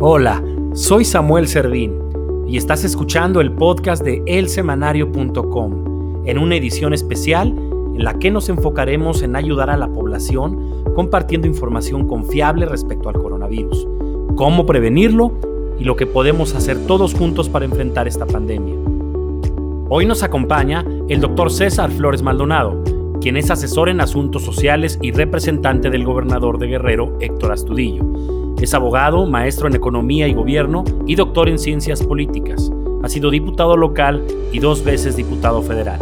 Hola, soy Samuel Servín y estás escuchando el podcast de elsemanario.com en una edición especial en la que nos enfocaremos en ayudar a la población compartiendo información confiable respecto al coronavirus, cómo prevenirlo y lo que podemos hacer todos juntos para enfrentar esta pandemia. Hoy nos acompaña el doctor César Flores Maldonado, quien es asesor en asuntos sociales y representante del gobernador de Guerrero, Héctor Astudillo. Es abogado, maestro en economía y gobierno y doctor en ciencias políticas. Ha sido diputado local y dos veces diputado federal.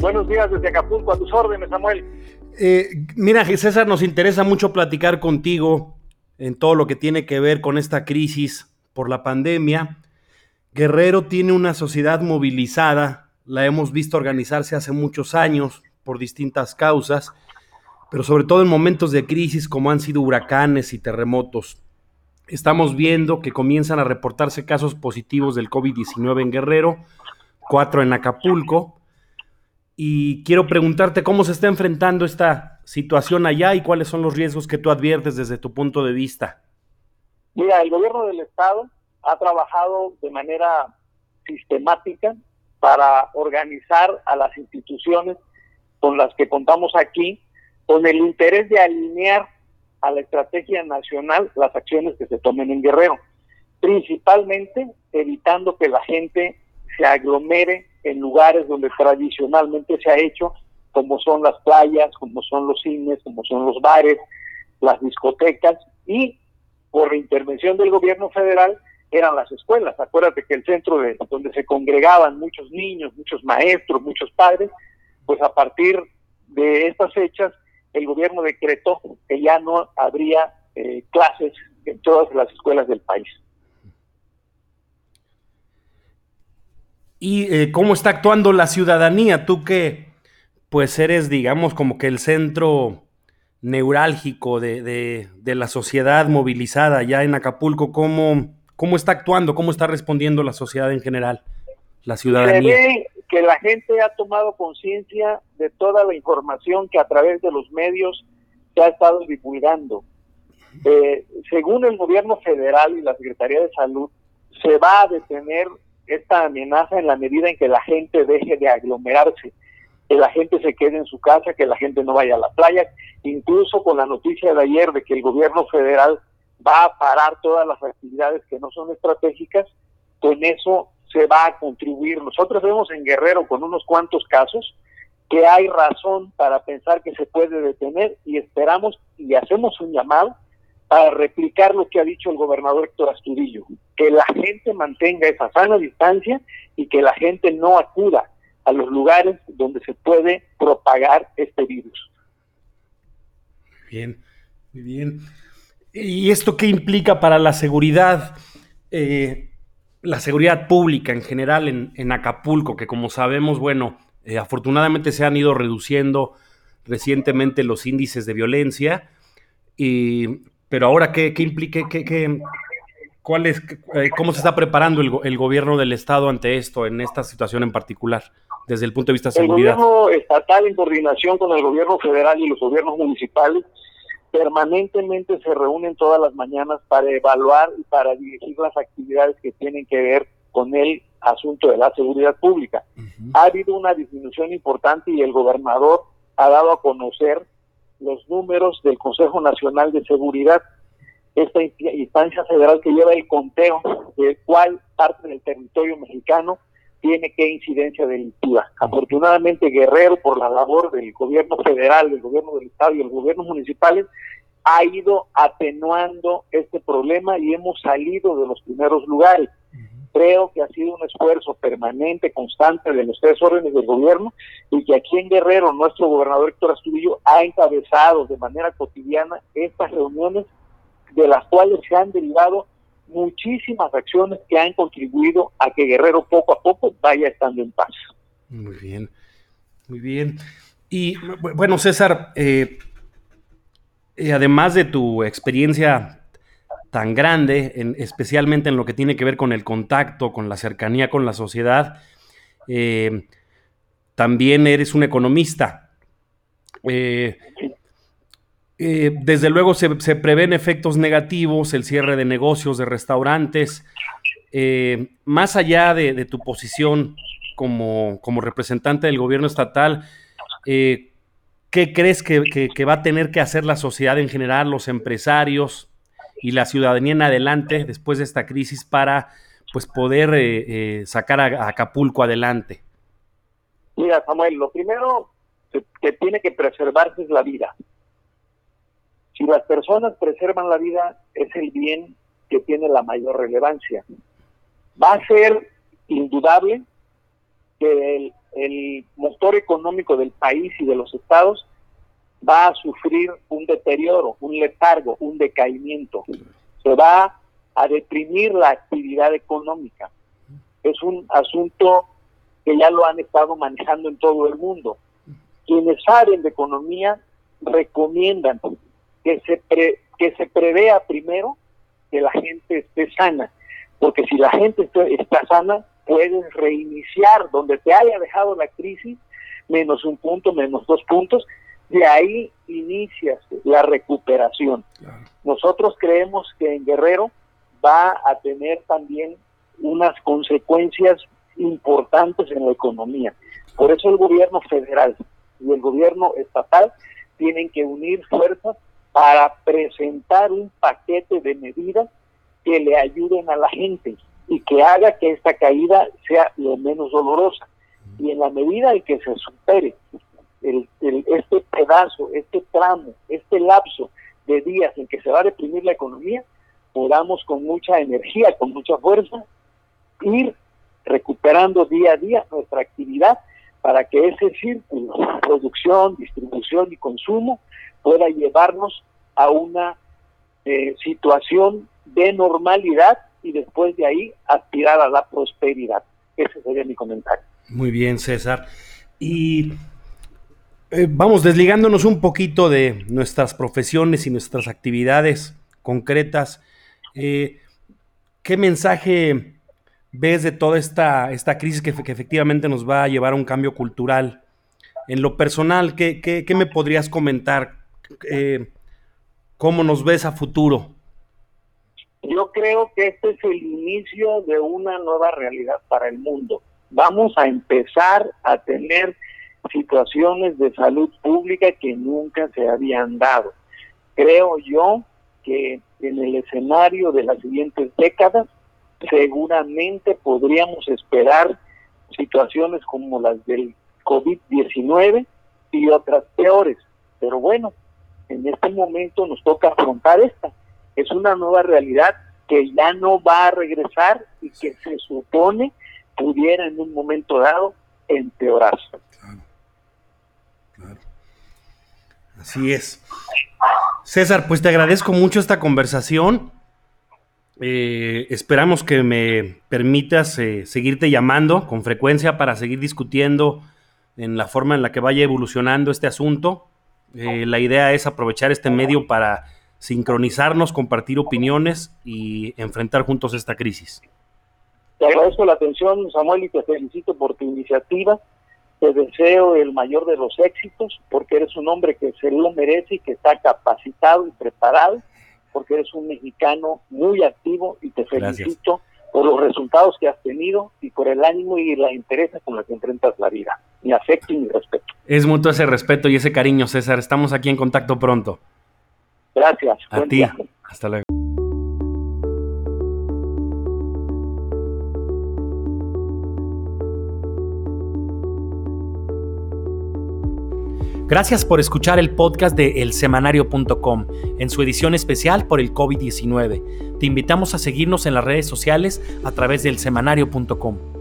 Buenos días desde Acapulco, a tus órdenes, Samuel. Eh, mira, César, nos interesa mucho platicar contigo en todo lo que tiene que ver con esta crisis por la pandemia. Guerrero tiene una sociedad movilizada, la hemos visto organizarse hace muchos años por distintas causas, pero sobre todo en momentos de crisis como han sido huracanes y terremotos. Estamos viendo que comienzan a reportarse casos positivos del COVID-19 en Guerrero, cuatro en Acapulco, y quiero preguntarte cómo se está enfrentando esta situación allá y cuáles son los riesgos que tú adviertes desde tu punto de vista. Mira, el gobierno del estado ha trabajado de manera sistemática para organizar a las instituciones con las que contamos aquí con el interés de alinear a la estrategia nacional las acciones que se tomen en Guerrero, principalmente evitando que la gente se aglomere en lugares donde tradicionalmente se ha hecho, como son las playas, como son los cines, como son los bares, las discotecas y por intervención del gobierno federal eran las escuelas. Acuérdate que el centro de donde se congregaban muchos niños, muchos maestros, muchos padres, pues a partir de estas fechas el gobierno decretó que ya no habría eh, clases en todas las escuelas del país. ¿Y eh, cómo está actuando la ciudadanía? Tú que pues eres, digamos, como que el centro neurálgico de, la sociedad movilizada ya en Acapulco, ¿cómo, ¿cómo está actuando? ¿Cómo está respondiendo la sociedad en general, la ciudadanía? Se ve que la gente ha tomado conciencia de toda la información que a través de los medios se ha estado divulgando. Eh, según el gobierno federal y la Secretaría de Salud, se va a detener esta amenaza en la medida en que la gente deje de aglomerarse, que la gente se quede en su casa, que la gente no vaya a la playa, incluso con la noticia de ayer de que el gobierno federal va a parar todas las actividades que no son estratégicas, con eso se va a contribuir. Nosotros vemos en Guerrero con unos cuantos casos que hay razón para pensar que se puede detener y esperamos y hacemos un llamado para replicar lo que ha dicho el gobernador Héctor Astudillo, que la gente mantenga esa sana distancia y que la gente no acuda a los lugares donde se puede propagar este virus. Bien, muy bien. ¿Y esto qué implica para la seguridad, eh, la seguridad pública en general en, Acapulco, que como sabemos, bueno, eh, afortunadamente se han ido reduciendo recientemente los índices de violencia, y pero ahora, ¿qué, qué implica? Qué, cuál es, eh, ¿Cómo se está preparando el, gobierno del Estado ante esto, en esta situación en particular, desde el punto de vista de seguridad? El gobierno estatal, en coordinación con el gobierno federal y los gobiernos municipales, permanentemente se reúnen todas las mañanas para evaluar y para dirigir las actividades que tienen que ver con el asunto de la seguridad pública. Ha habido una disminución importante y el gobernador ha dado a conocer los números del Consejo Nacional de Seguridad, esta instancia federal que lleva el conteo de cuál parte del territorio mexicano tiene qué incidencia delictiva. Afortunadamente Guerrero, por la labor del gobierno federal, del gobierno del estado y los gobiernos municipales, ha ido atenuando este problema y hemos salido de los primeros lugares. Creo que ha sido un esfuerzo permanente, constante de los tres órdenes del gobierno y que aquí en Guerrero nuestro gobernador Héctor Astudillo ha encabezado de manera cotidiana estas reuniones de las cuales se han derivado muchísimas acciones que han contribuido a que Guerrero poco a poco vaya estando en paz. Muy bien, muy bien. Y bueno, César, eh, eh, además de tu experiencia tan grande, especialmente en lo que tiene que ver con el contacto, con la cercanía con la sociedad. Eh, también eres un economista. Eh, eh, desde luego se, prevén efectos negativos, el cierre de negocios, de restaurantes. más allá de, tu posición como, representante del gobierno estatal, ¿qué crees que, va a tener que hacer la sociedad en general, los empresarios, y la ciudadanía en adelante después de esta crisis para pues poder eh, eh, sacar a, Acapulco adelante? Mira, Samuel, lo primero que tiene que preservarse es la vida. Si las personas preservan la vida, es el bien que tiene la mayor relevancia. Va a ser indudable que el, motor económico del país y de los estados va a sufrir un deterioro, un letargo, un decaimiento. Se va a deprimir la actividad económica. Es un asunto que ya lo han estado manejando en todo el mundo. Quienes saben de economía recomiendan que se, que se prevea primero que la gente esté sana, porque si la gente está sana, puedes reiniciar donde te haya dejado la crisis, menos un punto, menos dos puntos, de ahí inicia la recuperación. Nosotros creemos que en Guerrero va a tener también unas consecuencias importantes en la economía. Por eso el gobierno federal y el gobierno estatal tienen que unir fuerzas para presentar un paquete de medidas que le ayuden a la gente y que haga que esta caída sea lo menos dolorosa. Y en la medida en que se supere el, este pedazo, este tramo, este lapso de días en que se va a deprimir la economía, podamos con mucha energía, con mucha fuerza, ir recuperando día a día nuestra actividad para que ese círculo, producción, distribución y consumo, pueda llevarnos a una eh, situación de normalidad y después de ahí aspirar a la prosperidad. Ese sería mi comentario. Muy bien, César. Y eh, vamos desligándonos un poquito de nuestras profesiones y nuestras actividades concretas. Eh, ¿Qué mensaje ves de toda esta, esta crisis que, efectivamente nos va a llevar a un cambio cultural? En lo personal, ¿qué, me podrías comentar? ¿Cómo nos ves a futuro? Yo creo que este es el inicio de una nueva realidad para el mundo. Vamos a empezar a tener situaciones de salud pública que nunca se habían dado. Creo yo que en el escenario de las siguientes décadas seguramente podríamos esperar situaciones como las del COVID-19 y otras peores. Pero bueno, en este momento nos toca afrontar esta. Es una nueva realidad que ya no va a regresar y que se supone pudiera en un momento dado empeorarse. Así es. César, pues te agradezco mucho esta conversación. Eh, esperamos que me permitas eh, seguirte llamando con frecuencia para seguir discutiendo en la forma en la que vaya evolucionando este asunto. Eh, la idea es aprovechar este medio para sincronizarnos, compartir opiniones y enfrentar juntos esta crisis. Te agradezco la atención, Samuel, y te felicito por tu iniciativa. Te deseo el mayor de los éxitos porque eres un hombre que se lo merece y que está capacitado y preparado, porque eres un mexicano muy activo y te felicito por los resultados que has tenido y por el ánimo y la interés con la que enfrentas la vida. Mi afecto y mi respeto. Es mutuo ese respeto y ese cariño, César. Estamos aquí en contacto pronto. Gracias. A ti. Hasta luego. Gracias por escuchar el podcast de elsemanario.com en su edición especial por el COVID-19. Te invitamos a seguirnos en las redes sociales a través de elsemanario.com.